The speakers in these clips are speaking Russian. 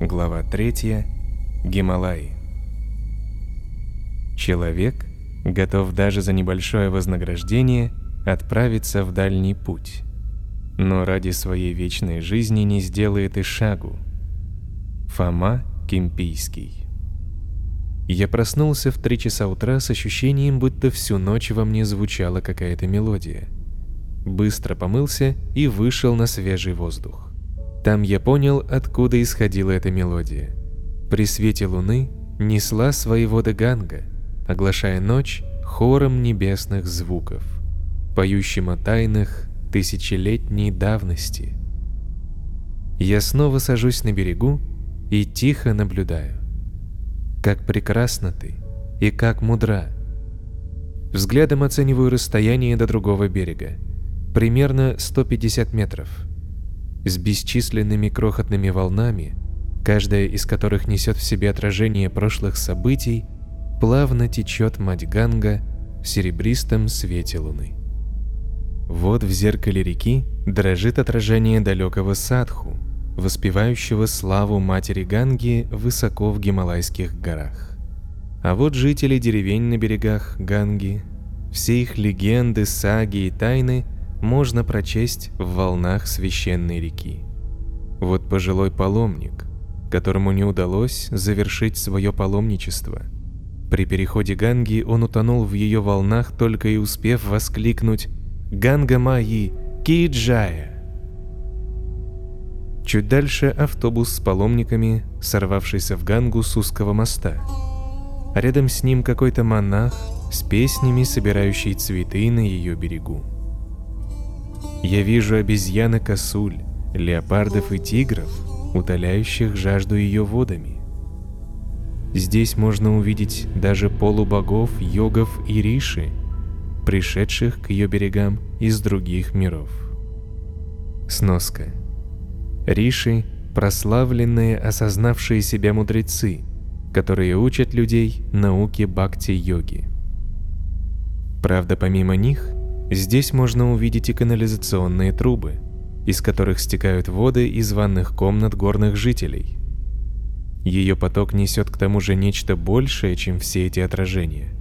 Глава 3. Гималаи. Человек готов даже за небольшое вознаграждение отправиться в дальний путь, но ради своей вечной жизни не сделает и шагу. Фома Кимпийский. Я проснулся в три часа утра с ощущением, будто всю ночь во мне звучала какая-то мелодия. Быстро помылся и вышел на свежий воздух. Там я понял, откуда исходила эта мелодия. При свете луны несла свои воды Ганга, оглашая ночь хором небесных звуков, поющим о тайнах тысячелетней давности. Я снова сажусь на берегу и тихо наблюдаю. Как прекрасна ты и как мудра. Взглядом оцениваю расстояние до другого берега. Примерно 150 метров с бесчисленными крохотными волнами, каждая из которых несет в себе отражение прошлых событий, плавно течет мать Ганга в серебристом свете луны. Вот в зеркале реки дрожит отражение далекого садху, воспевающего славу матери Ганги высоко в Гималайских горах. А вот жители деревень на берегах Ганги, все их легенды, саги и тайны – можно прочесть в волнах священной реки. Вот пожилой паломник, которому не удалось завершить свое паломничество. При переходе Ганги он утонул в ее волнах, только и успев воскликнуть «Ганга Майи! Киджая!». Чуть дальше автобус с паломниками, сорвавшийся в Гангу с узкого моста. Рядом с ним какой-то монах с песнями, собирающий цветы на ее берегу. Я вижу обезьяны-косуль, леопардов и тигров, утоляющих жажду ее водами. Здесь можно увидеть даже полубогов, йогов и риши, пришедших к ее берегам из других миров. Сноска. Риши – прославленные, осознавшие себя мудрецы, которые учат людей науке бхакти-йоги. Правда, помимо них – Здесь можно увидеть и канализационные трубы, из которых стекают воды из ванных комнат горных жителей. Ее поток несет к тому же нечто большее, чем все эти отражения.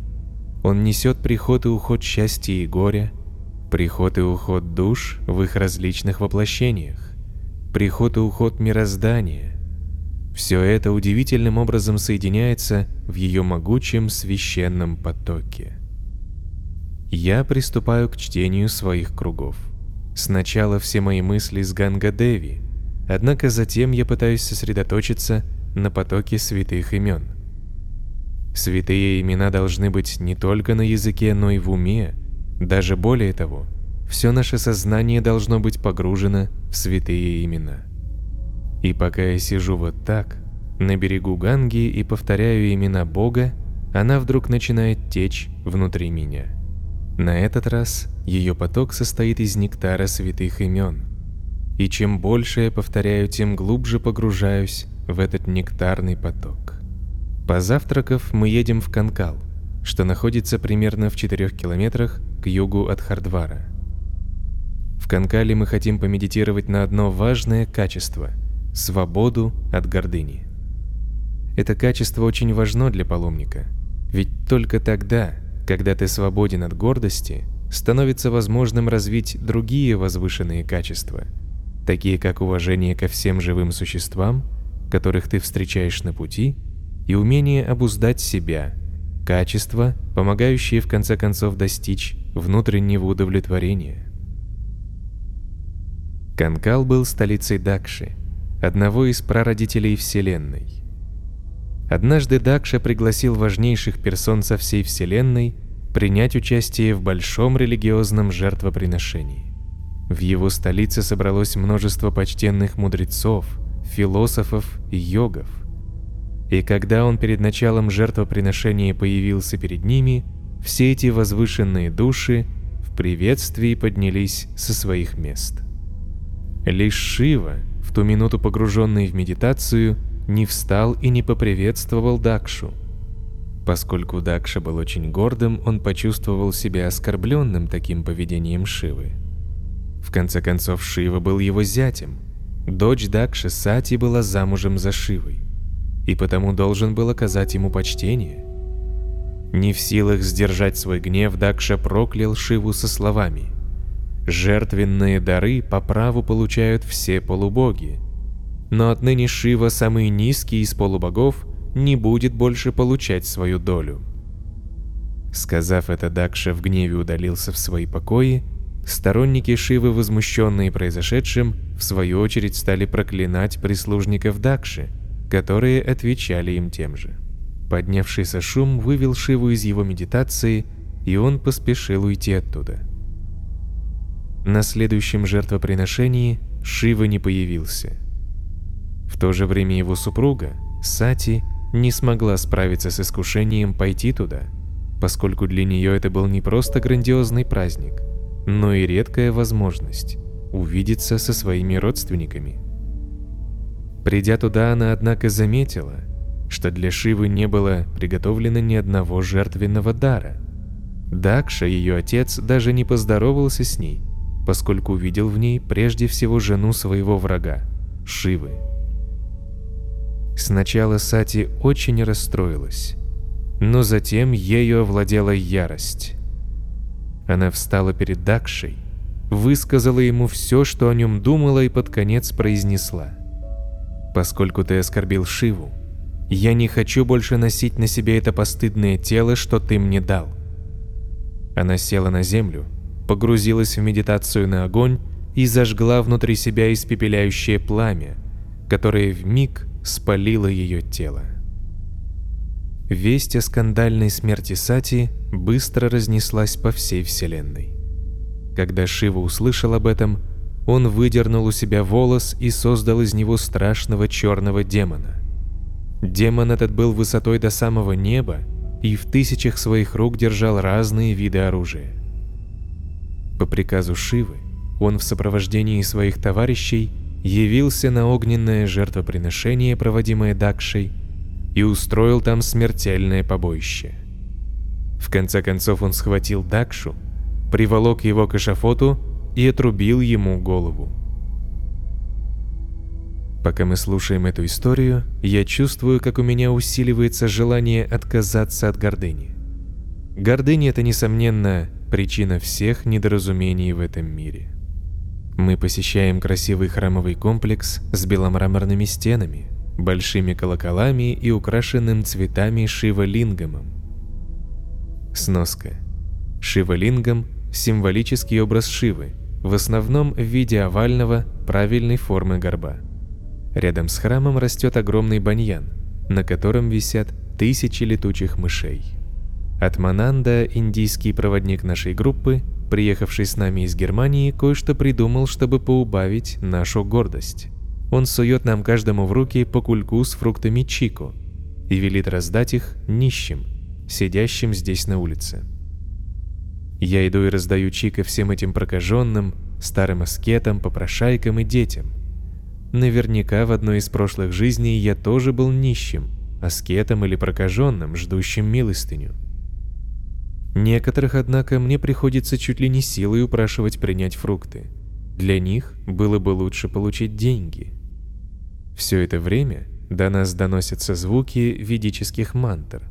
Он несет приход и уход счастья и горя, приход и уход душ в их различных воплощениях, приход и уход мироздания. Все это удивительным образом соединяется в ее могучем священном потоке. Я приступаю к чтению своих кругов. Сначала все мои мысли с Ганга-Деви, однако затем я пытаюсь сосредоточиться на потоке святых имен. Святые имена должны быть не только на языке, но и в уме, даже более того, все наше сознание должно быть погружено в святые имена. И пока я сижу вот так, на берегу Ганги и повторяю имена Бога, она вдруг начинает течь внутри меня. На этот раз ее поток состоит из нектара святых имен. И чем больше я повторяю, тем глубже погружаюсь в этот нектарный поток. Позавтракав, мы едем в Канкал, что находится примерно в 4 километрах к югу от Хардвара. В Канкале мы хотим помедитировать на одно важное качество – свободу от гордыни. Это качество очень важно для паломника, ведь только тогда – когда ты свободен от гордости, становится возможным развить другие возвышенные качества, такие как уважение ко всем живым существам, которых ты встречаешь на пути, и умение обуздать себя, качества, помогающие в конце концов достичь внутреннего удовлетворения. Канкал был столицей Дакши, одного из прародителей Вселенной. Однажды Дакша пригласил важнейших персон со всей Вселенной принять участие в большом религиозном жертвоприношении. В его столице собралось множество почтенных мудрецов, философов и йогов. И когда он перед началом жертвоприношения появился перед ними, все эти возвышенные души в приветствии поднялись со своих мест. Лишь Шива, в ту минуту погруженный в медитацию, не встал и не поприветствовал Дакшу. Поскольку Дакша был очень гордым, он почувствовал себя оскорбленным таким поведением Шивы. В конце концов, Шива был его зятем. дочь Дакши Сати была замужем за Шивой, и потому должен был оказать ему почтение. Не в силах сдержать свой гнев, Дакша проклял Шиву со словами «Жертвенные дары по праву получают все полубоги, но отныне Шива, самый низкий из полубогов, не будет больше получать свою долю». Сказав это, Дакша в гневе удалился в свои покои, Сторонники Шивы, возмущенные произошедшим, в свою очередь стали проклинать прислужников Дакши, которые отвечали им тем же. Поднявшийся шум вывел Шиву из его медитации, и он поспешил уйти оттуда. На следующем жертвоприношении Шива не появился. В то же время его супруга, Сати, не смогла справиться с искушением пойти туда, поскольку для нее это был не просто грандиозный праздник – но и редкая возможность увидеться со своими родственниками. Придя туда, она, однако, заметила, что для Шивы не было приготовлено ни одного жертвенного дара. Дакша, ее отец, даже не поздоровался с ней, поскольку увидел в ней прежде всего жену своего врага, Шивы. Сначала Сати очень расстроилась, но затем ею овладела ярость. Она встала перед Дакшей, высказала ему все, что о нем думала, и под конец произнесла. «Поскольку ты оскорбил Шиву, я не хочу больше носить на себе это постыдное тело, что ты мне дал». Она села на землю, погрузилась в медитацию на огонь и зажгла внутри себя испепеляющее пламя, которое в миг спалило ее тело. Весть о скандальной смерти Сати быстро разнеслась по всей вселенной. Когда Шива услышал об этом, он выдернул у себя волос и создал из него страшного черного демона. Демон этот был высотой до самого неба и в тысячах своих рук держал разные виды оружия. По приказу Шивы он в сопровождении своих товарищей явился на огненное жертвоприношение, проводимое Дакшей, и устроил там смертельное побоище. В конце концов он схватил Дакшу, приволок его к эшафоту и отрубил ему голову. Пока мы слушаем эту историю, я чувствую, как у меня усиливается желание отказаться от гордыни. Гордыня – это, несомненно, причина всех недоразумений в этом мире. Мы посещаем красивый храмовый комплекс с беломраморными стенами – большими колоколами и украшенным цветами шивалингамом. Сноска. Шивалингам – символический образ Шивы, в основном в виде овального, правильной формы горба. Рядом с храмом растет огромный баньян, на котором висят тысячи летучих мышей. Атмананда, индийский проводник нашей группы, приехавший с нами из Германии, кое-что придумал, чтобы поубавить нашу гордость. Он сует нам каждому в руки по кульку с фруктами чико и велит раздать их нищим, сидящим здесь на улице. Я иду и раздаю чико всем этим прокаженным, старым аскетам, попрошайкам и детям. Наверняка в одной из прошлых жизней я тоже был нищим, аскетом или прокаженным, ждущим милостыню. Некоторых, однако, мне приходится чуть ли не силой упрашивать принять фрукты. Для них было бы лучше получить деньги – все это время до нас доносятся звуки ведических мантр.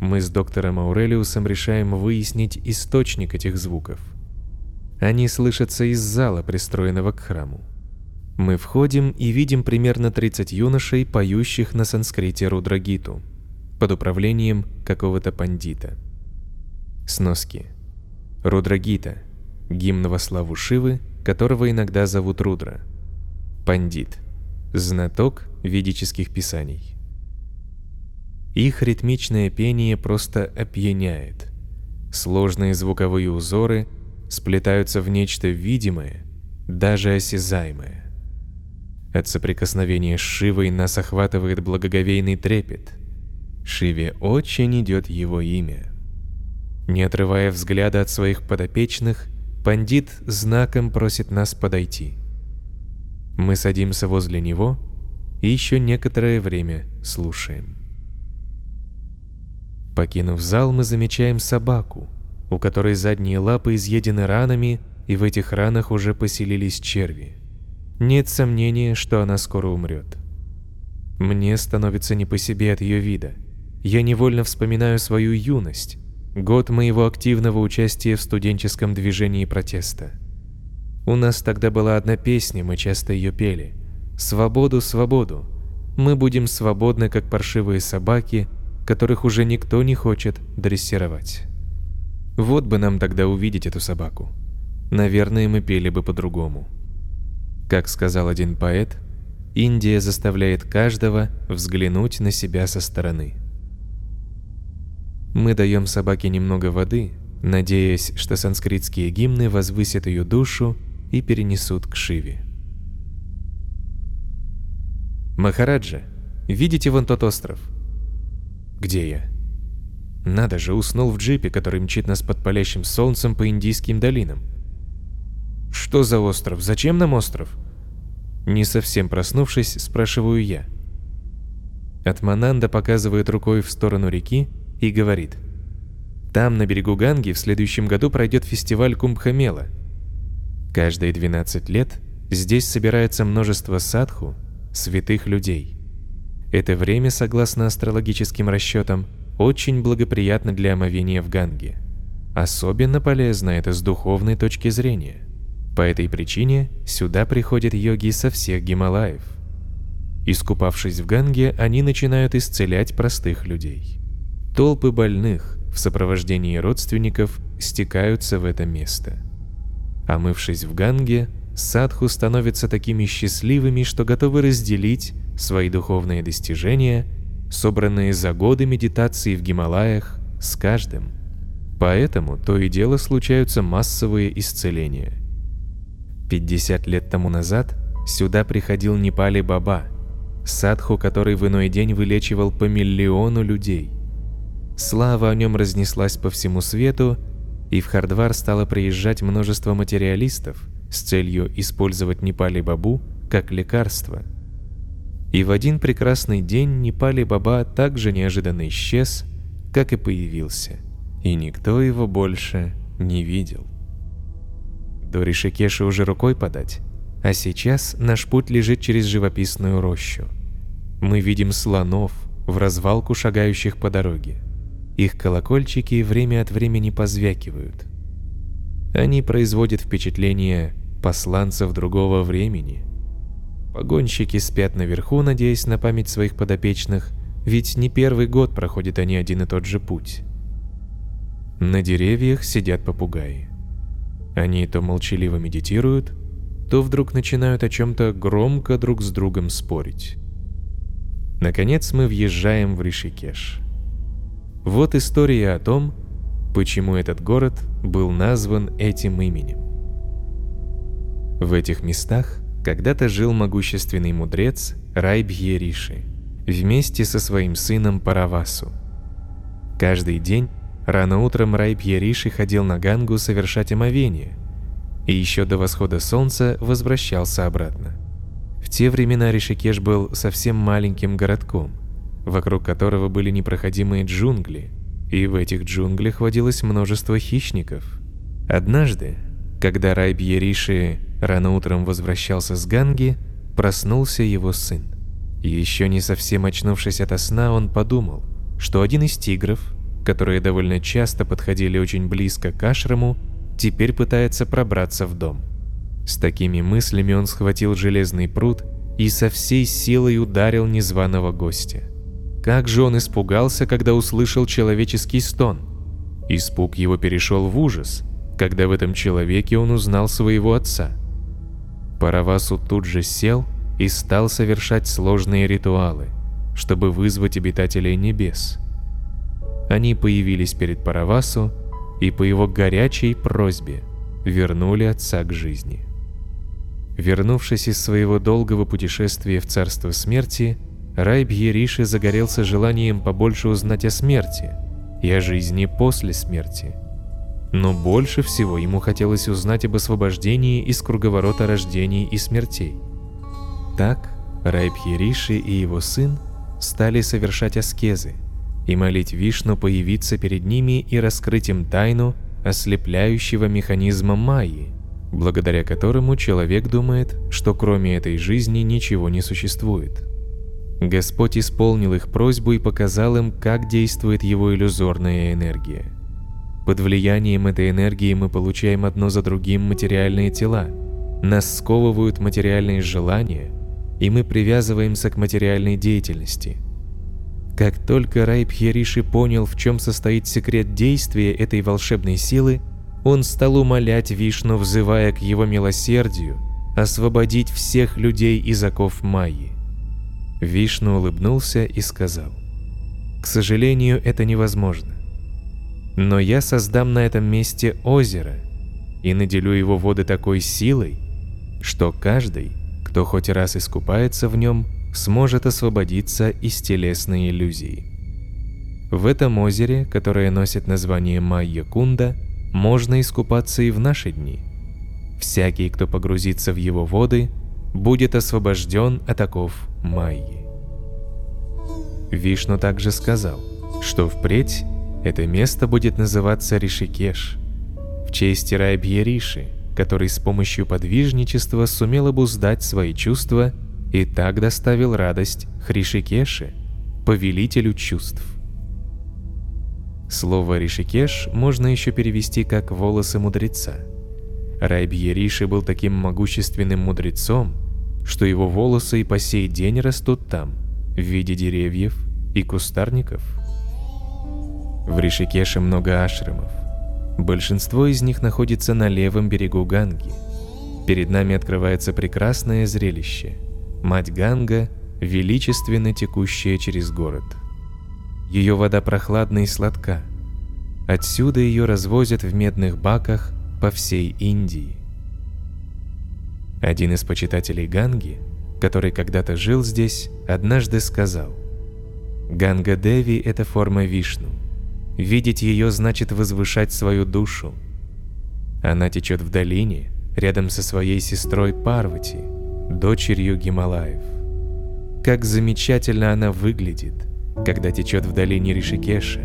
Мы с доктором Аурелиусом решаем выяснить источник этих звуков. Они слышатся из зала, пристроенного к храму. Мы входим и видим примерно 30 юношей, поющих на санскрите Рудрагиту, под управлением какого-то пандита. Сноски. Рудрагита – гимн во славу Шивы, которого иногда зовут Рудра. Пандит – знаток ведических писаний. Их ритмичное пение просто опьяняет. Сложные звуковые узоры сплетаются в нечто видимое, даже осязаемое. От соприкосновения с Шивой нас охватывает благоговейный трепет. Шиве очень идет его имя. Не отрывая взгляда от своих подопечных, пандит знаком просит нас подойти – мы садимся возле него и еще некоторое время слушаем. Покинув зал, мы замечаем собаку, у которой задние лапы изъедены ранами, и в этих ранах уже поселились черви. нет сомнения, что она скоро умрет. Мне становится не по себе от ее вида. Я невольно вспоминаю свою юность, год моего активного участия в студенческом движении протеста. У нас тогда была одна песня, мы часто ее пели. «Свободу, свободу! Мы будем свободны, как паршивые собаки, которых уже никто не хочет дрессировать». Вот бы нам тогда увидеть эту собаку. Наверное, мы пели бы по-другому. Как сказал один поэт, Индия заставляет каждого взглянуть на себя со стороны. Мы даем собаке немного воды, надеясь, что санскритские гимны возвысят ее душу и перенесут к Шиве. «Махараджа, видите вон тот остров?» «Где я?» «Надо же, уснул в джипе, который мчит нас под палящим солнцем по индийским долинам. «Что за остров? Зачем нам остров?» Не совсем проснувшись, спрашиваю я. Атмананда показывает рукой в сторону реки и говорит. Там, на берегу Ганги, в следующем году пройдет фестиваль Кумбхамела. Каждые 12 лет здесь собирается множество садху, святых людей. Это время, согласно астрологическим расчетам, очень благоприятно для омовения в Ганге. Особенно полезно это с духовной точки зрения – по этой причине сюда приходят йоги со всех Гималаев. Искупавшись в Ганге, они начинают исцелять простых людей. Толпы больных в сопровождении родственников стекаются в это место. Омывшись в Ганге, садху становятся такими счастливыми, что готовы разделить свои духовные достижения, собранные за годы медитации в Гималаях, с каждым. Поэтому то и дело случаются массовые исцеления. 50 лет тому назад сюда приходил Непали Баба, садху, который в иной день вылечивал по миллиону людей. Слава о нем разнеслась по всему свету, и в Хардвар стало приезжать множество материалистов с целью использовать Непали Бабу как лекарство. И в один прекрасный день Непали Баба также неожиданно исчез, как и появился, и никто его больше не видел. До Ришикеши уже рукой подать, а сейчас наш путь лежит через живописную рощу. Мы видим слонов, в развалку шагающих по дороге. Их колокольчики время от времени позвякивают. Они производят впечатление посланцев другого времени. Погонщики спят наверху, надеясь на память своих подопечных, ведь не первый год проходят они один и тот же путь. На деревьях сидят попугаи. Они то молчаливо медитируют, то вдруг начинают о чем-то громко друг с другом спорить. Наконец мы въезжаем в Ришикеш. Вот история о том, почему этот город был назван этим именем. В этих местах когда-то жил могущественный мудрец Райбхье Риши вместе со своим сыном Паравасу. Каждый день Рано утром Рай Пьериши ходил на Гангу совершать омовение, и еще до восхода солнца возвращался обратно. В те времена Ришикеш был совсем маленьким городком, вокруг которого были непроходимые джунгли, и в этих джунглях водилось множество хищников. Однажды, когда Рай Пьериши рано утром возвращался с Ганги, проснулся его сын. Еще не совсем очнувшись ото сна, он подумал, что один из тигров – которые довольно часто подходили очень близко к ашраму, теперь пытается пробраться в дом. С такими мыслями он схватил железный пруд и со всей силой ударил незваного гостя. Как же он испугался, когда услышал человеческий стон. Испуг его перешел в ужас, когда в этом человеке он узнал своего отца. Паравасу тут же сел и стал совершать сложные ритуалы, чтобы вызвать обитателей небес – они появились перед Паравасу и по его горячей просьбе вернули отца к жизни. Вернувшись из своего долгого путешествия в царство смерти, Рай Бьериши загорелся желанием побольше узнать о смерти и о жизни после смерти. Но больше всего ему хотелось узнать об освобождении из круговорота рождений и смертей. Так Рай Бьериши и его сын стали совершать аскезы – и молить Вишну появиться перед ними и раскрыть им тайну ослепляющего механизма Майи, благодаря которому человек думает, что кроме этой жизни ничего не существует. Господь исполнил их просьбу и показал им, как действует его иллюзорная энергия. Под влиянием этой энергии мы получаем одно за другим материальные тела, нас сковывают материальные желания, и мы привязываемся к материальной деятельности. Как только Райбхериши понял, в чем состоит секрет действия этой волшебной силы, он стал умолять Вишну, взывая к его милосердию, освободить всех людей из оков Майи. Вишну улыбнулся и сказал, «К сожалению, это невозможно. Но я создам на этом месте озеро и наделю его воды такой силой, что каждый, кто хоть раз искупается в нем, сможет освободиться из телесной иллюзии. В этом озере, которое носит название Майя-Кунда, можно искупаться и в наши дни. Всякий, кто погрузится в его воды, будет освобожден от оков Майи. Вишну также сказал, что впредь это место будет называться Ришикеш, в честь Райбья Риши, который с помощью подвижничества сумел обуздать свои чувства и так доставил радость Хришикеше, повелителю чувств. Слово «ришикеш» можно еще перевести как «волосы мудреца». Райбьериши был таким могущественным мудрецом, что его волосы и по сей день растут там, в виде деревьев и кустарников. В Ришикеше много ашрамов. Большинство из них находится на левом берегу Ганги. Перед нами открывается прекрасное зрелище. Мать Ганга, величественно текущая через город – ее вода прохладна и сладка. Отсюда ее развозят в медных баках по всей Индии. Один из почитателей Ганги, который когда-то жил здесь, однажды сказал, «Ганга Деви – это форма Вишну. Видеть ее значит возвышать свою душу. Она течет в долине, рядом со своей сестрой Парвати, дочерью Гималаев. Как замечательно она выглядит – когда течет в долине Ришикеша.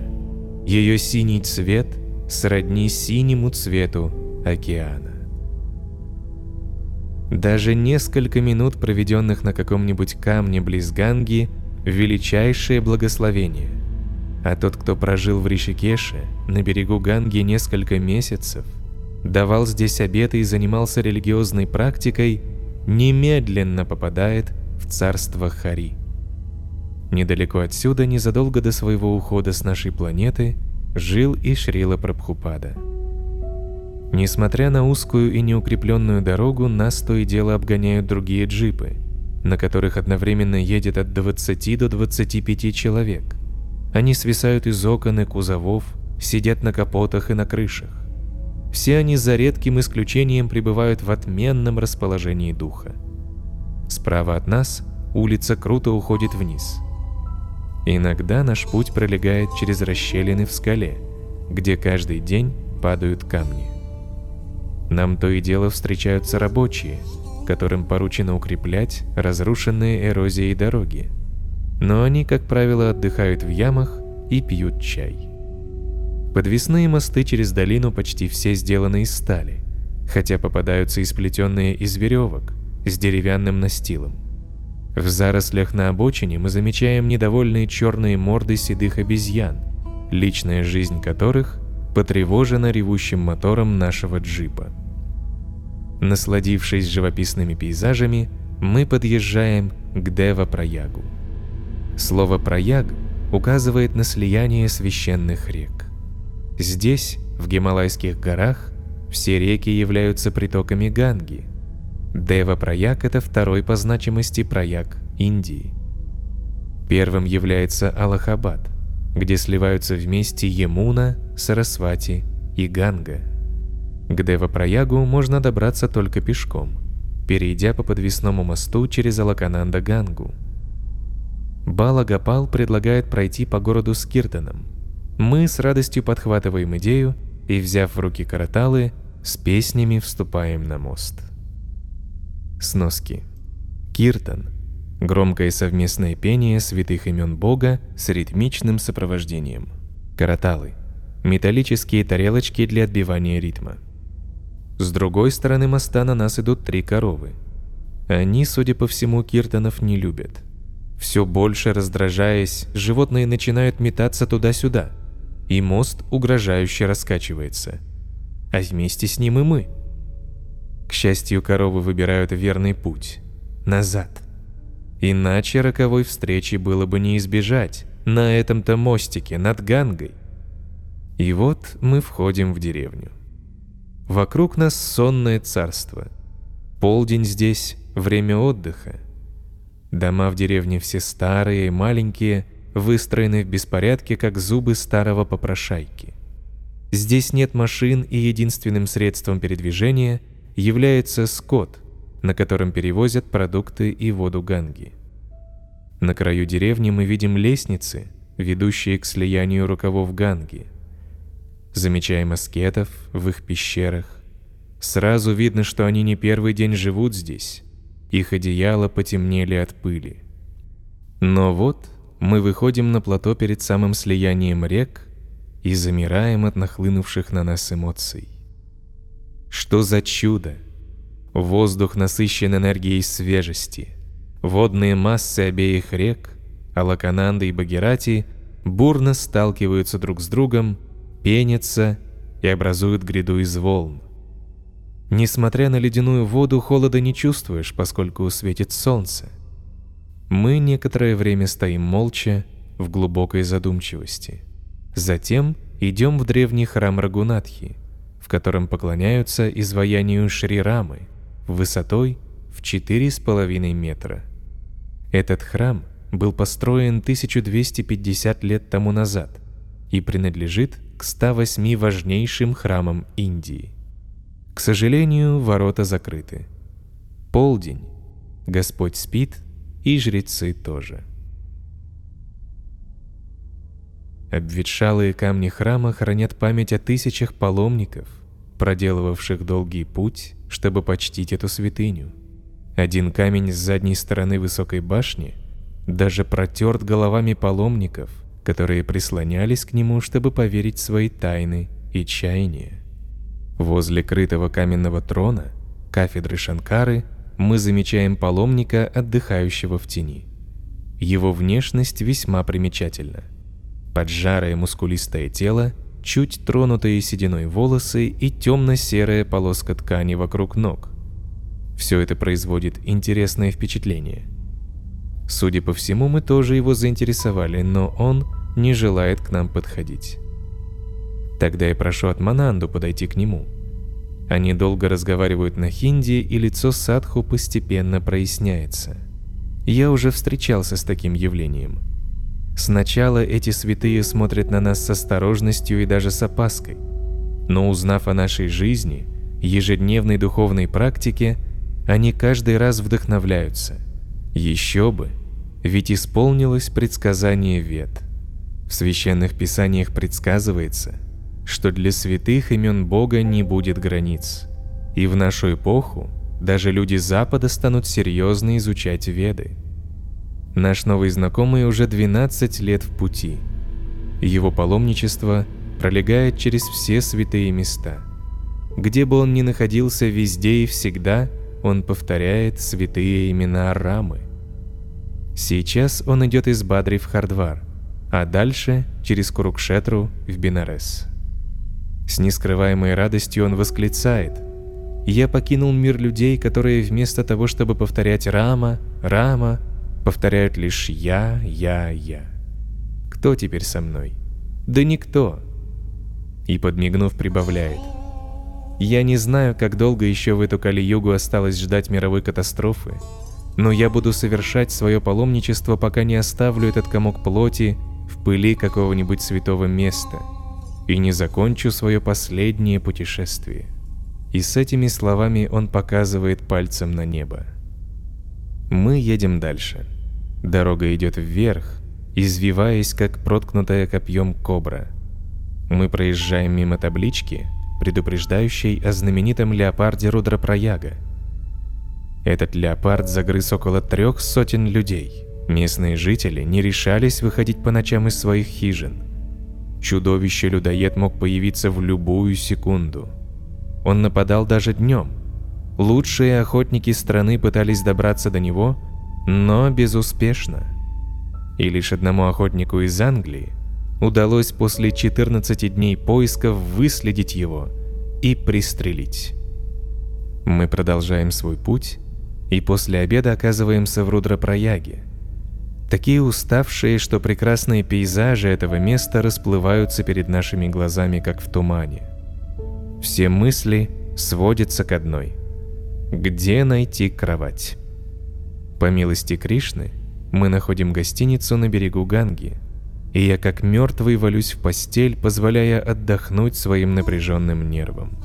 Ее синий цвет сродни синему цвету океана. Даже несколько минут, проведенных на каком-нибудь камне близ Ганги, величайшее благословение. А тот, кто прожил в Ришикеше, на берегу Ганги несколько месяцев, давал здесь обеты и занимался религиозной практикой, немедленно попадает в царство Хари. Недалеко отсюда, незадолго до своего ухода с нашей планеты, жил и Шрила Прабхупада. Несмотря на узкую и неукрепленную дорогу, нас то и дело обгоняют другие джипы, на которых одновременно едет от 20 до 25 человек. Они свисают из окон и кузовов, сидят на капотах и на крышах. Все они за редким исключением пребывают в отменном расположении духа. Справа от нас улица круто уходит вниз – Иногда наш путь пролегает через расщелины в скале, где каждый день падают камни. Нам то и дело встречаются рабочие, которым поручено укреплять разрушенные эрозией дороги. Но они, как правило, отдыхают в ямах и пьют чай. Подвесные мосты через долину почти все сделаны из стали, хотя попадаются и сплетенные из веревок с деревянным настилом. В зарослях на обочине мы замечаем недовольные черные морды седых обезьян, личная жизнь которых потревожена ревущим мотором нашего джипа. Насладившись живописными пейзажами, мы подъезжаем к Дева-Проягу. Слово «прояг» указывает на слияние священных рек. Здесь, в Гималайских горах, все реки являются притоками Ганги – Дева-Праяг – это второй по значимости праяг Индии. Первым является Аллахабад, где сливаются вместе Ямуна, Сарасвати и Ганга. К Дева-Праягу можно добраться только пешком, перейдя по подвесному мосту через Алакананда-Гангу. Бала Гапал предлагает пройти по городу с Киртаном. Мы с радостью подхватываем идею и, взяв в руки караталы, с песнями вступаем на мост. Сноски. Киртан – громкое совместное пение святых имен Бога с ритмичным сопровождением. Караталы – металлические тарелочки для отбивания ритма. С другой стороны моста на нас идут три коровы. Они, судя по всему, киртонов не любят. Все больше раздражаясь, животные начинают метаться туда-сюда, и мост угрожающе раскачивается. А вместе с ним и мы. К счастью, коровы выбирают верный путь – назад. Иначе роковой встречи было бы не избежать на этом-то мостике над Гангой. И вот мы входим в деревню. Вокруг нас сонное царство. Полдень здесь – время отдыха. Дома в деревне все старые и маленькие, выстроены в беспорядке, как зубы старого попрошайки. Здесь нет машин, и единственным средством передвижения является скот, на котором перевозят продукты и воду Ганги. На краю деревни мы видим лестницы, ведущие к слиянию рукавов Ганги. Замечаем аскетов в их пещерах. Сразу видно, что они не первый день живут здесь. Их одеяла потемнели от пыли. Но вот мы выходим на плато перед самым слиянием рек и замираем от нахлынувших на нас эмоций. Что за чудо! Воздух насыщен энергией свежести. Водные массы обеих рек, Алакананда и Багирати, бурно сталкиваются друг с другом, пенятся и образуют гряду из волн. Несмотря на ледяную воду, холода не чувствуешь, поскольку светит солнце. Мы некоторое время стоим молча, в глубокой задумчивости. Затем идем в древний храм Рагунатхи, в котором поклоняются изваянию Шри Рамы, высотой в 4,5 метра. Этот храм был построен 1250 лет тому назад и принадлежит к 108 важнейшим храмам Индии. К сожалению, ворота закрыты. Полдень. Господь спит, и жрецы тоже. Обветшалые камни храма хранят память о тысячах паломников, проделывавших долгий путь, чтобы почтить эту святыню. Один камень с задней стороны высокой башни даже протерт головами паломников, которые прислонялись к нему, чтобы поверить свои тайны и чаяния. Возле крытого каменного трона, кафедры Шанкары, мы замечаем паломника, отдыхающего в тени. Его внешность весьма примечательна. Поджарое мускулистое тело, чуть тронутые сединой волосы и темно-серая полоска ткани вокруг ног. Все это производит интересное впечатление. Судя по всему, мы тоже его заинтересовали, но он не желает к нам подходить. Тогда я прошу от Мананду подойти к нему. Они долго разговаривают на хинди, и лицо Садху постепенно проясняется. Я уже встречался с таким явлением. Сначала эти святые смотрят на нас с осторожностью и даже с опаской. Но узнав о нашей жизни, ежедневной духовной практике, они каждый раз вдохновляются. Еще бы, ведь исполнилось предсказание Вед. В священных писаниях предсказывается – что для святых имен Бога не будет границ. И в нашу эпоху даже люди Запада станут серьезно изучать Веды. Наш новый знакомый уже 12 лет в пути. Его паломничество пролегает через все святые места. Где бы он ни находился, везде и всегда он повторяет святые имена Рамы. Сейчас он идет из Бадри в Хардвар, а дальше через Курукшетру в Бинарес. С нескрываемой радостью он восклицает. «Я покинул мир людей, которые вместо того, чтобы повторять «Рама», «Рама», повторяют лишь «Я», «Я», «Я». Кто теперь со мной? Да никто. И подмигнув, прибавляет. Я не знаю, как долго еще в эту Кали-Югу осталось ждать мировой катастрофы, но я буду совершать свое паломничество, пока не оставлю этот комок плоти в пыли какого-нибудь святого места – и не закончу свое последнее путешествие. И с этими словами он показывает пальцем на небо. Мы едем дальше. Дорога идет вверх, извиваясь, как проткнутая копьем кобра. Мы проезжаем мимо таблички, предупреждающей о знаменитом леопарде Рудрапраяга. Этот леопард загрыз около трех сотен людей. Местные жители не решались выходить по ночам из своих хижин – Чудовище-людоед мог появиться в любую секунду. он нападал даже днем. Лучшие охотники страны пытались добраться до него, но безуспешно. И лишь одному охотнику из Англии удалось после 14 дней поисков выследить его и пристрелить. Мы продолжаем свой путь и после обеда оказываемся в Рудропрояге. Такие уставшие, что прекрасные пейзажи этого места расплываются перед нашими глазами, как в тумане. Все мысли сводятся к одной. Где найти кровать? По милости Кришны, мы находим гостиницу на берегу Ганги, и я как мертвый валюсь в постель, позволяя отдохнуть своим напряженным нервам.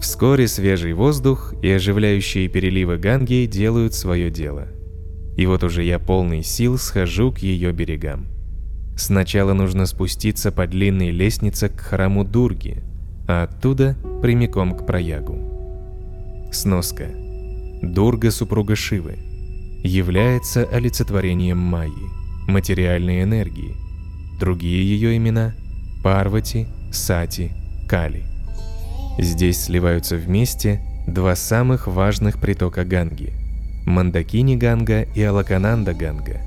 Вскоре свежий воздух и оживляющие переливы Ганги делают свое дело. И вот уже я полный сил схожу к ее берегам. Сначала нужно спуститься по длинной лестнице к храму Дурги, а оттуда прямиком к проягу. Сноска. Дурга, супруга Шивы, является олицетворением Майи, материальной энергии. Другие ее имена – Парвати, Сати, Кали – Здесь сливаются вместе два самых важных притока Ганги – Мандакини-Ганга и Алакананда-Ганга.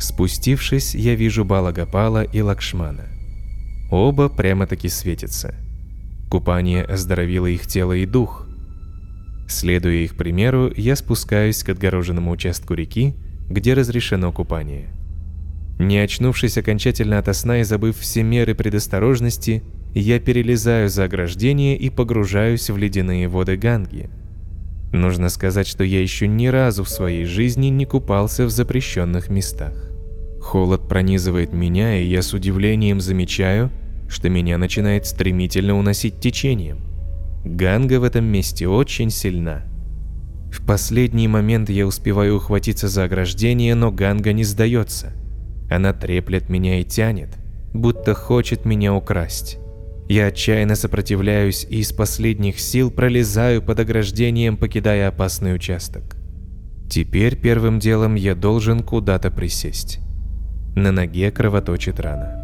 Спустившись, я вижу Балагапала и Лакшмана. Оба прямо-таки светятся. Купание оздоровило их тело и дух. Следуя их примеру, я спускаюсь к отгороженному участку реки, где разрешено купание. Не очнувшись окончательно ото сна и забыв все меры предосторожности – я перелезаю за ограждение и погружаюсь в ледяные воды Ганги. Нужно сказать, что я еще ни разу в своей жизни не купался в запрещенных местах. Холод пронизывает меня, и я с удивлением замечаю, что меня начинает стремительно уносить течением. Ганга в этом месте очень сильна. В последний момент я успеваю ухватиться за ограждение, но Ганга не сдается. Она треплет меня и тянет, будто хочет меня украсть. Я отчаянно сопротивляюсь и из последних сил пролезаю под ограждением, покидая опасный участок. Теперь первым делом я должен куда-то присесть. На ноге кровоточит рана.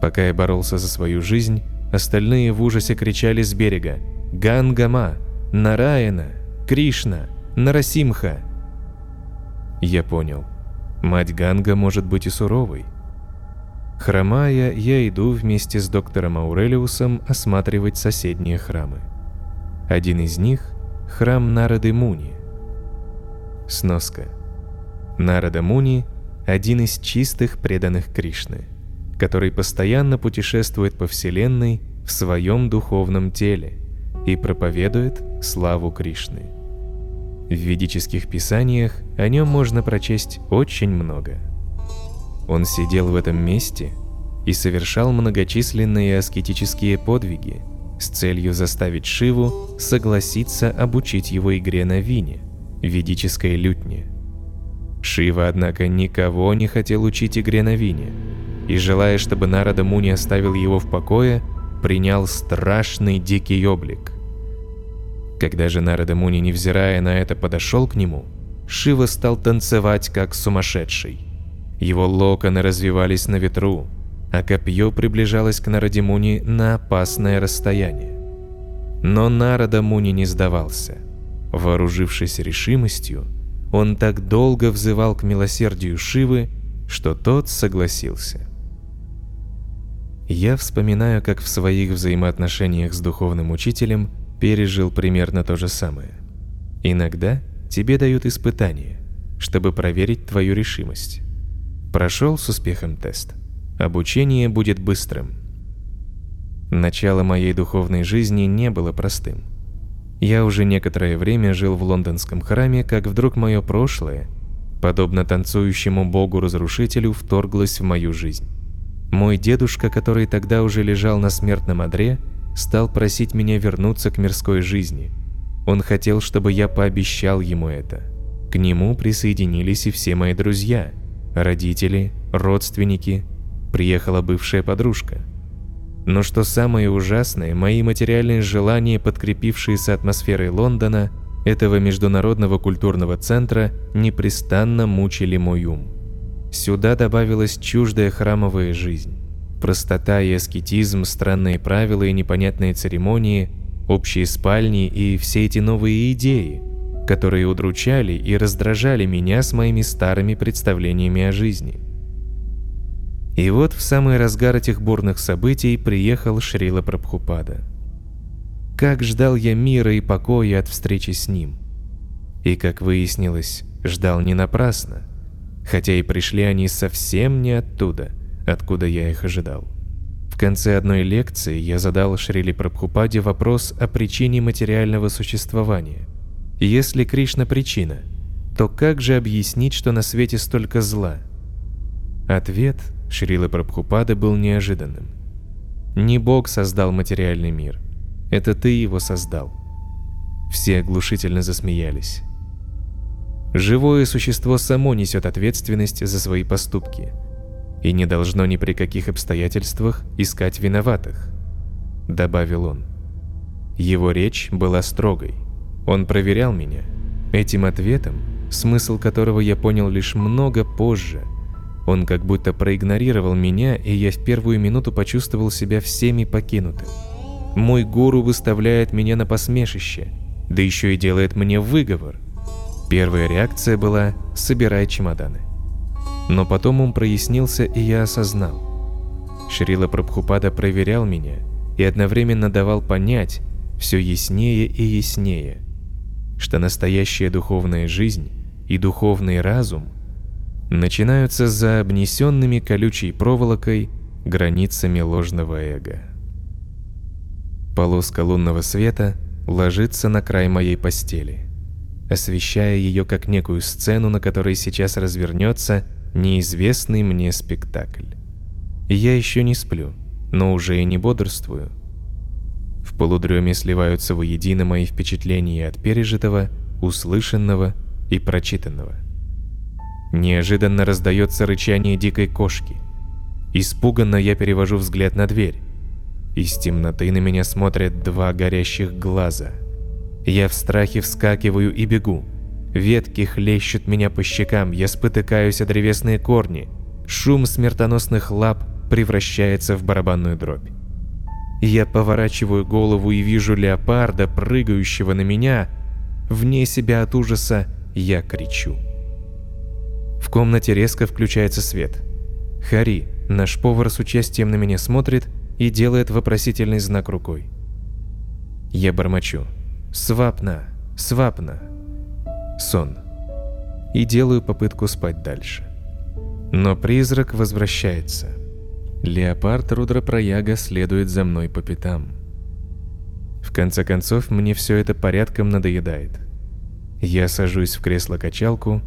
Пока я боролся за свою жизнь, остальные в ужасе кричали с берега «Гангама! Нараена! Кришна! Нарасимха!» Я понял. Мать Ганга может быть и суровой, Хромая, я иду вместе с доктором Аурелиусом осматривать соседние храмы. Один из них – храм Нарады Муни. Сноска. Нарада Муни – один из чистых преданных Кришны, который постоянно путешествует по Вселенной в своем духовном теле и проповедует славу Кришны. В ведических писаниях о нем можно прочесть очень много – он сидел в этом месте и совершал многочисленные аскетические подвиги с целью заставить Шиву согласиться обучить его игре на вине, ведической лютне. Шива, однако, никого не хотел учить игре на вине, и, желая, чтобы Нарада Муни оставил его в покое, принял страшный дикий облик. Когда же Нарада Муни, невзирая на это, подошел к нему, Шива стал танцевать как сумасшедший. Его локоны развивались на ветру, а копье приближалось к Нарадимуни на опасное расстояние. Но Нарада Муни не сдавался. Вооружившись решимостью, он так долго взывал к милосердию Шивы, что тот согласился. Я вспоминаю, как в своих взаимоотношениях с духовным учителем пережил примерно то же самое. Иногда тебе дают испытание, чтобы проверить твою решимость. Прошел с успехом тест. Обучение будет быстрым. Начало моей духовной жизни не было простым. Я уже некоторое время жил в лондонском храме, как вдруг мое прошлое, подобно танцующему богу-разрушителю, вторглось в мою жизнь. Мой дедушка, который тогда уже лежал на смертном одре, стал просить меня вернуться к мирской жизни. Он хотел, чтобы я пообещал ему это. К нему присоединились и все мои друзья – родители, родственники, приехала бывшая подружка. Но что самое ужасное, мои материальные желания, подкрепившиеся атмосферой Лондона, этого международного культурного центра, непрестанно мучили мой ум. Сюда добавилась чуждая храмовая жизнь. Простота и аскетизм, странные правила и непонятные церемонии, общие спальни и все эти новые идеи, которые удручали и раздражали меня с моими старыми представлениями о жизни. И вот в самый разгар этих бурных событий приехал Шрила Прабхупада. Как ждал я мира и покоя от встречи с ним. И, как выяснилось, ждал не напрасно, хотя и пришли они совсем не оттуда, откуда я их ожидал. В конце одной лекции я задал Шрили Прабхупаде вопрос о причине материального существования. Если Кришна причина, то как же объяснить, что на свете столько зла? Ответ Шрила Прабхупады был неожиданным. Не Бог создал материальный мир. Это ты его создал. Все оглушительно засмеялись. Живое существо само несет ответственность за свои поступки и не должно ни при каких обстоятельствах искать виноватых, добавил он. Его речь была строгой. Он проверял меня. Этим ответом, смысл которого я понял лишь много позже, он как будто проигнорировал меня, и я в первую минуту почувствовал себя всеми покинутым. Мой гуру выставляет меня на посмешище, да еще и делает мне выговор. Первая реакция была «собирай чемоданы». Но потом он прояснился, и я осознал. Шрила Прабхупада проверял меня и одновременно давал понять, все яснее и яснее, что настоящая духовная жизнь и духовный разум – начинаются за обнесенными колючей проволокой границами ложного эго. Полоска лунного света ложится на край моей постели, освещая ее как некую сцену, на которой сейчас развернется неизвестный мне спектакль. Я еще не сплю, но уже и не бодрствую. В полудреме сливаются воедино мои впечатления от пережитого, услышанного и прочитанного – Неожиданно раздается рычание дикой кошки. Испуганно я перевожу взгляд на дверь. Из темноты на меня смотрят два горящих глаза. Я в страхе вскакиваю и бегу. Ветки хлещут меня по щекам, я спотыкаюсь о древесные корни. Шум смертоносных лап превращается в барабанную дробь. Я поворачиваю голову и вижу леопарда, прыгающего на меня. Вне себя от ужаса я кричу. В комнате резко включается свет. Хари, наш повар с участием на меня смотрит и делает вопросительный знак рукой. Я бормочу. «Свапна! Свапна!» Сон. И делаю попытку спать дальше. Но призрак возвращается. Леопард Рудропрояга следует за мной по пятам. В конце концов, мне все это порядком надоедает. Я сажусь в кресло-качалку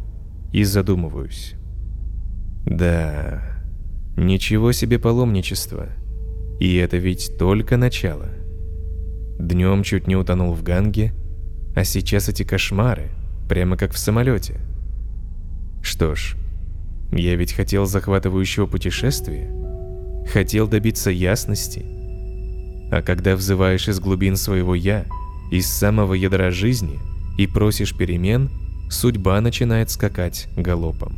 и задумываюсь. Да, ничего себе паломничество. И это ведь только начало. Днем чуть не утонул в Ганге, а сейчас эти кошмары, прямо как в самолете. Что ж, я ведь хотел захватывающего путешествия, хотел добиться ясности. А когда взываешь из глубин своего «я», из самого ядра жизни и просишь перемен – судьба начинает скакать галопом.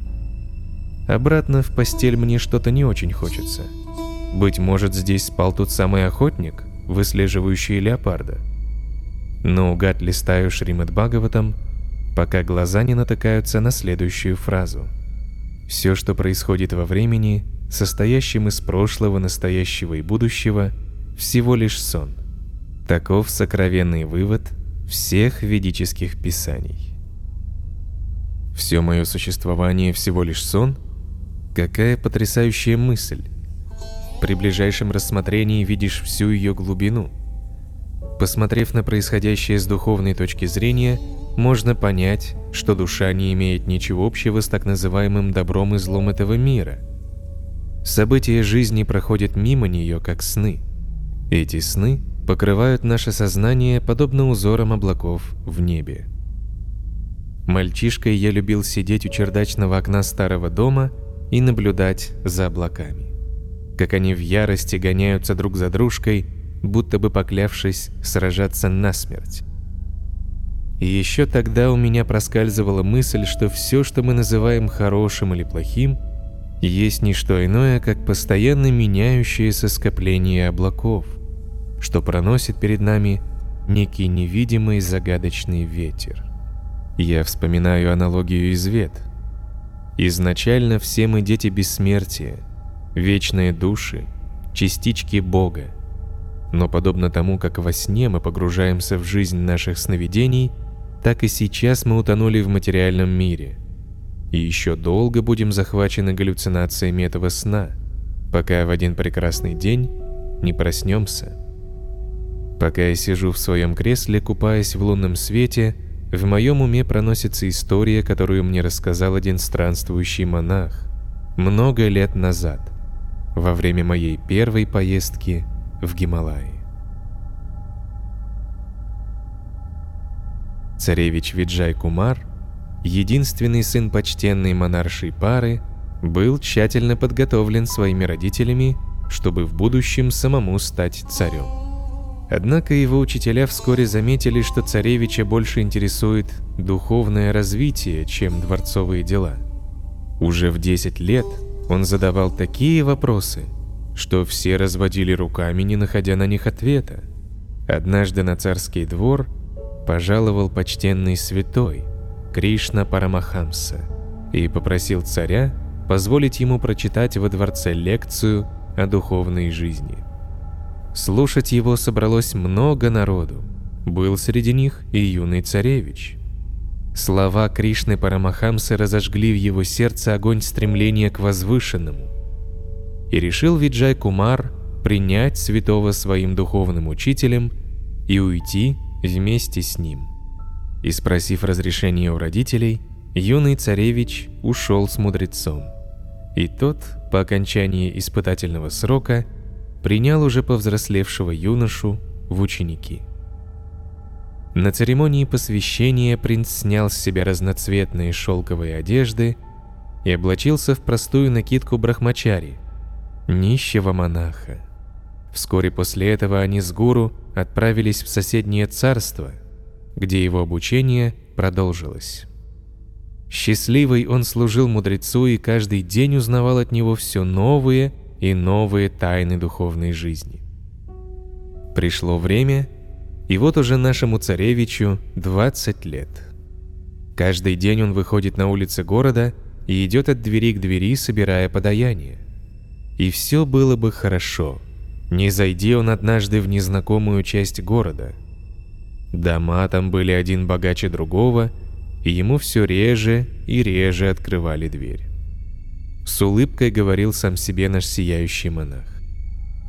Обратно в постель мне что-то не очень хочется. Быть может, здесь спал тот самый охотник, выслеживающий леопарда. Но угад листаю Шримад Бхагаватам, пока глаза не натыкаются на следующую фразу. Все, что происходит во времени, состоящем из прошлого, настоящего и будущего, всего лишь сон. Таков сокровенный вывод всех ведических писаний. Все мое существование всего лишь сон? Какая потрясающая мысль! При ближайшем рассмотрении видишь всю ее глубину. Посмотрев на происходящее с духовной точки зрения, можно понять, что душа не имеет ничего общего с так называемым добром и злом этого мира. События жизни проходят мимо нее, как сны. Эти сны покрывают наше сознание подобно узорам облаков в небе. Мальчишкой я любил сидеть у чердачного окна старого дома и наблюдать за облаками. Как они в ярости гоняются друг за дружкой, будто бы поклявшись сражаться насмерть. И еще тогда у меня проскальзывала мысль, что все, что мы называем хорошим или плохим, есть не что иное, как постоянно меняющееся скопление облаков, что проносит перед нами некий невидимый загадочный ветер. Я вспоминаю аналогию из вет. Изначально все мы дети бессмертия, вечные души, частички Бога. Но подобно тому, как во сне мы погружаемся в жизнь наших сновидений, так и сейчас мы утонули в материальном мире. И еще долго будем захвачены галлюцинациями этого сна, пока в один прекрасный день не проснемся. Пока я сижу в своем кресле, купаясь в лунном свете, в моем уме проносится история, которую мне рассказал один странствующий монах много лет назад, во время моей первой поездки в Гималаи. Царевич Виджай Кумар, единственный сын почтенной монаршей пары, был тщательно подготовлен своими родителями, чтобы в будущем самому стать царем. Однако его учителя вскоре заметили, что царевича больше интересует духовное развитие, чем дворцовые дела. Уже в 10 лет он задавал такие вопросы, что все разводили руками, не находя на них ответа. Однажды на царский двор пожаловал почтенный святой Кришна Парамахамса и попросил царя позволить ему прочитать во дворце лекцию о духовной жизни. Слушать его собралось много народу. Был среди них и юный царевич. Слова Кришны Парамахамсы разожгли в его сердце огонь стремления к возвышенному. И решил Виджай Кумар принять святого своим духовным учителем и уйти вместе с ним. И спросив разрешения у родителей, юный царевич ушел с мудрецом. И тот, по окончании испытательного срока, принял уже повзрослевшего юношу в ученики. На церемонии посвящения принц снял с себя разноцветные шелковые одежды и облачился в простую накидку брахмачари, нищего монаха. Вскоре после этого они с гуру отправились в соседнее царство, где его обучение продолжилось. Счастливый он служил мудрецу и каждый день узнавал от него все новые и новые тайны духовной жизни. Пришло время, и вот уже нашему царевичу 20 лет. Каждый день он выходит на улицы города и идет от двери к двери, собирая подаяние. И все было бы хорошо, не зайди он однажды в незнакомую часть города. Дома там были один богаче другого, и ему все реже и реже открывали дверь. С улыбкой говорил сам себе наш сияющий монах.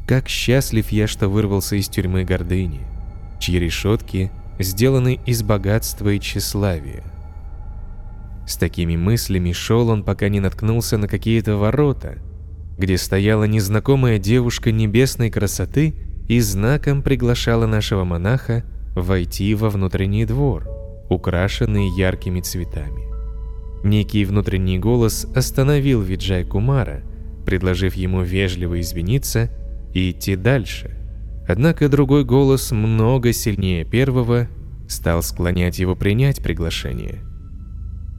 Как счастлив я, что вырвался из тюрьмы гордыни, чьи решетки сделаны из богатства и тщеславия. С такими мыслями шел он, пока не наткнулся на какие-то ворота, где стояла незнакомая девушка небесной красоты и знаком приглашала нашего монаха войти во внутренний двор, украшенный яркими цветами. Некий внутренний голос остановил Виджай Кумара, предложив ему вежливо извиниться и идти дальше. Однако другой голос, много сильнее первого, стал склонять его принять приглашение.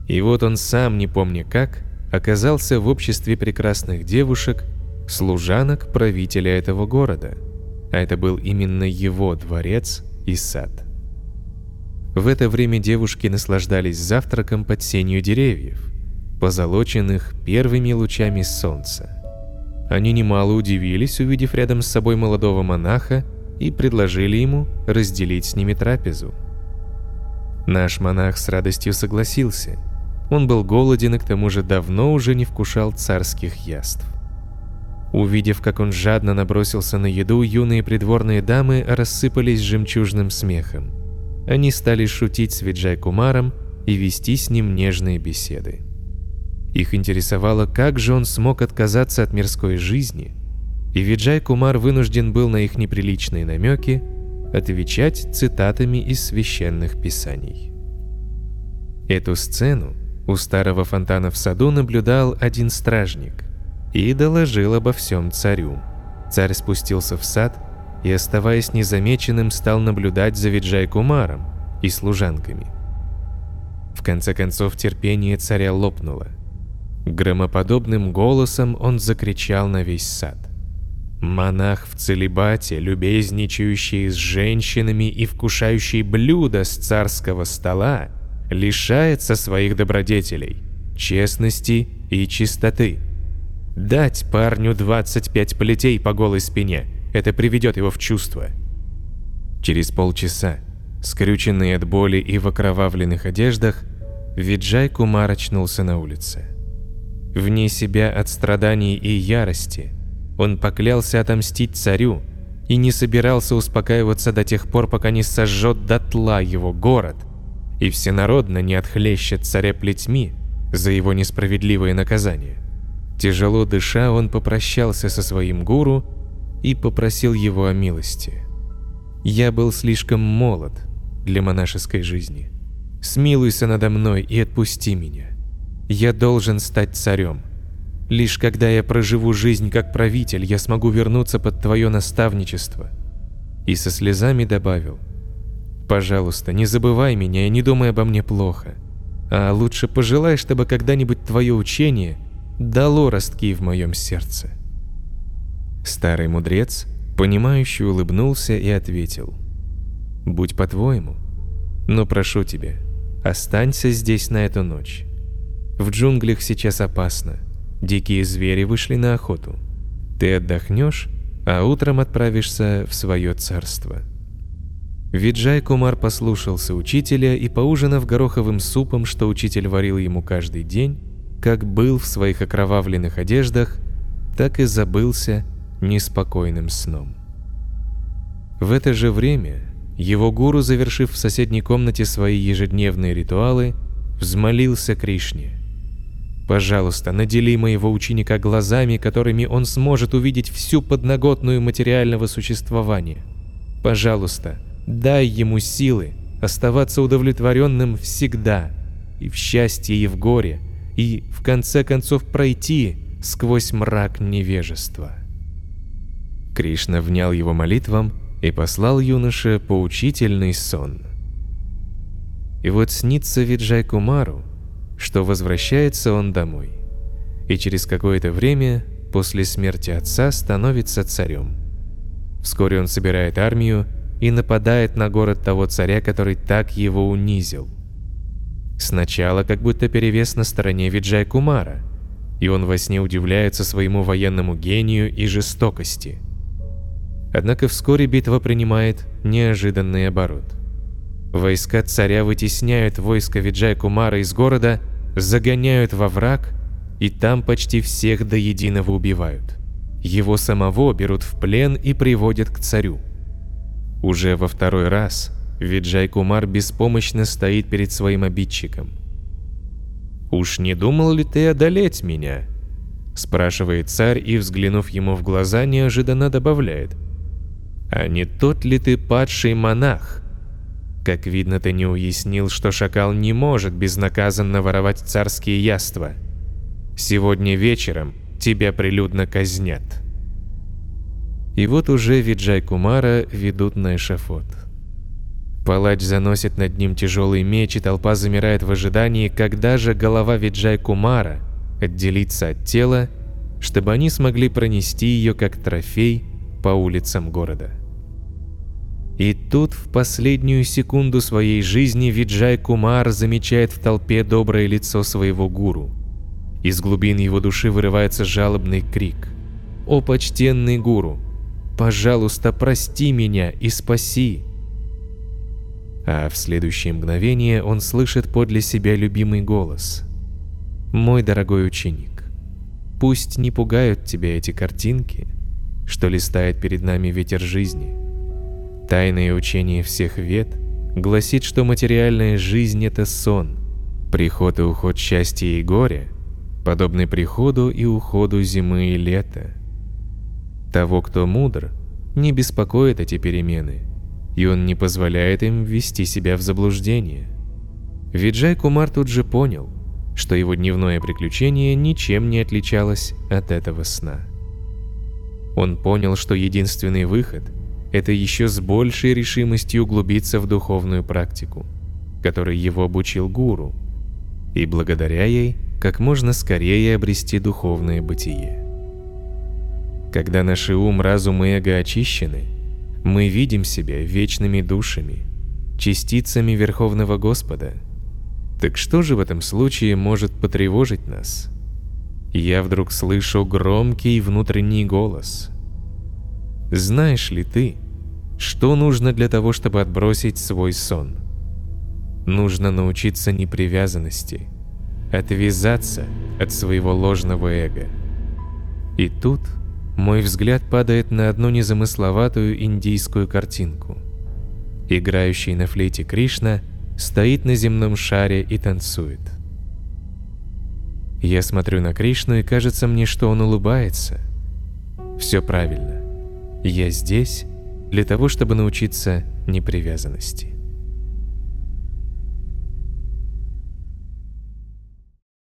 И вот он сам, не помня как, оказался в обществе прекрасных девушек, служанок правителя этого города. А это был именно его дворец и сад. В это время девушки наслаждались завтраком под сенью деревьев, позолоченных первыми лучами солнца. Они немало удивились, увидев рядом с собой молодого монаха, и предложили ему разделить с ними трапезу. Наш монах с радостью согласился. Он был голоден и к тому же давно уже не вкушал царских яств. Увидев, как он жадно набросился на еду, юные придворные дамы рассыпались жемчужным смехом они стали шутить с Виджай Кумаром и вести с ним нежные беседы. Их интересовало, как же он смог отказаться от мирской жизни, и Виджай Кумар вынужден был на их неприличные намеки отвечать цитатами из священных писаний. Эту сцену у старого фонтана в саду наблюдал один стражник и доложил обо всем царю. Царь спустился в сад и, оставаясь незамеченным, стал наблюдать за Виджай Кумаром и служанками. В конце концов терпение царя лопнуло. Громоподобным голосом он закричал на весь сад. Монах в целебате, любезничающий с женщинами и вкушающий блюда с царского стола, лишается своих добродетелей, честности и чистоты. Дать парню 25 плетей по голой спине – это приведет его в чувство. Через полчаса, скрюченный от боли и в окровавленных одеждах, Виджай Кумар очнулся на улице. Вне себя от страданий и ярости – он поклялся отомстить царю и не собирался успокаиваться до тех пор, пока не сожжет дотла его город и всенародно не отхлещет царя плетьми за его несправедливое наказание. Тяжело дыша, он попрощался со своим гуру и попросил его о милости. «Я был слишком молод для монашеской жизни. Смилуйся надо мной и отпусти меня. Я должен стать царем. Лишь когда я проживу жизнь как правитель, я смогу вернуться под твое наставничество. И со слезами добавил, «Пожалуйста, не забывай меня и не думай обо мне плохо. А лучше пожелай, чтобы когда-нибудь твое учение дало ростки в моем сердце». Старый мудрец, понимающе улыбнулся и ответил, «Будь по-твоему, но прошу тебя, останься здесь на эту ночь. В джунглях сейчас опасно. Дикие звери вышли на охоту. Ты отдохнешь, а утром отправишься в свое царство. Виджай Кумар послушался учителя и, поужинав гороховым супом, что учитель варил ему каждый день, как был в своих окровавленных одеждах, так и забылся неспокойным сном. В это же время его гуру, завершив в соседней комнате свои ежедневные ритуалы, взмолился Кришне. Пожалуйста, надели моего ученика глазами, которыми он сможет увидеть всю подноготную материального существования. Пожалуйста, дай ему силы оставаться удовлетворенным всегда, и в счастье, и в горе, и, в конце концов, пройти сквозь мрак невежества. Кришна внял его молитвам и послал юноше поучительный сон. И вот снится Виджай Кумару, что возвращается он домой. И через какое-то время, после смерти отца, становится царем. Вскоре он собирает армию и нападает на город того царя, который так его унизил. Сначала как будто перевес на стороне Виджай Кумара, и он во сне удивляется своему военному гению и жестокости. Однако вскоре битва принимает неожиданный оборот. Войска царя вытесняют войско Виджай Кумара из города, загоняют во враг, и там почти всех до единого убивают. Его самого берут в плен и приводят к царю. Уже во второй раз Виджай Кумар беспомощно стоит перед своим обидчиком. «Уж не думал ли ты одолеть меня?» спрашивает царь и, взглянув ему в глаза, неожиданно добавляет. «А не тот ли ты падший монах, как видно, ты не уяснил, что шакал не может безнаказанно воровать царские яства. Сегодня вечером тебя прилюдно казнят. И вот уже Виджай Кумара ведут на эшафот. Палач заносит над ним тяжелый меч, и толпа замирает в ожидании, когда же голова Виджай Кумара отделится от тела, чтобы они смогли пронести ее как трофей по улицам города. И тут в последнюю секунду своей жизни Виджай Кумар замечает в толпе доброе лицо своего гуру. Из глубин его души вырывается жалобный крик. «О, почтенный гуру! Пожалуйста, прости меня и спаси!» А в следующее мгновение он слышит подле себя любимый голос. «Мой дорогой ученик, пусть не пугают тебя эти картинки, что листает перед нами ветер жизни». Тайное учение всех вет гласит, что материальная жизнь – это сон, приход и уход счастья и горя, подобный приходу и уходу зимы и лета. Того, кто мудр, не беспокоит эти перемены, и он не позволяет им ввести себя в заблуждение. Виджай Кумар тут же понял, что его дневное приключение ничем не отличалось от этого сна. Он понял, что единственный выход – это еще с большей решимостью углубиться в духовную практику, которой его обучил гуру, и благодаря ей как можно скорее обрести духовное бытие. Когда наши ум, разум и эго очищены, мы видим себя вечными душами, частицами Верховного Господа. Так что же в этом случае может потревожить нас? Я вдруг слышу громкий внутренний голос. Знаешь ли ты, что нужно для того, чтобы отбросить свой сон? Нужно научиться непривязанности, отвязаться от своего ложного эго. И тут мой взгляд падает на одну незамысловатую индийскую картинку. Играющий на флейте Кришна стоит на земном шаре и танцует. Я смотрю на Кришну и кажется мне, что он улыбается. Все правильно. Я здесь для того, чтобы научиться непривязанности.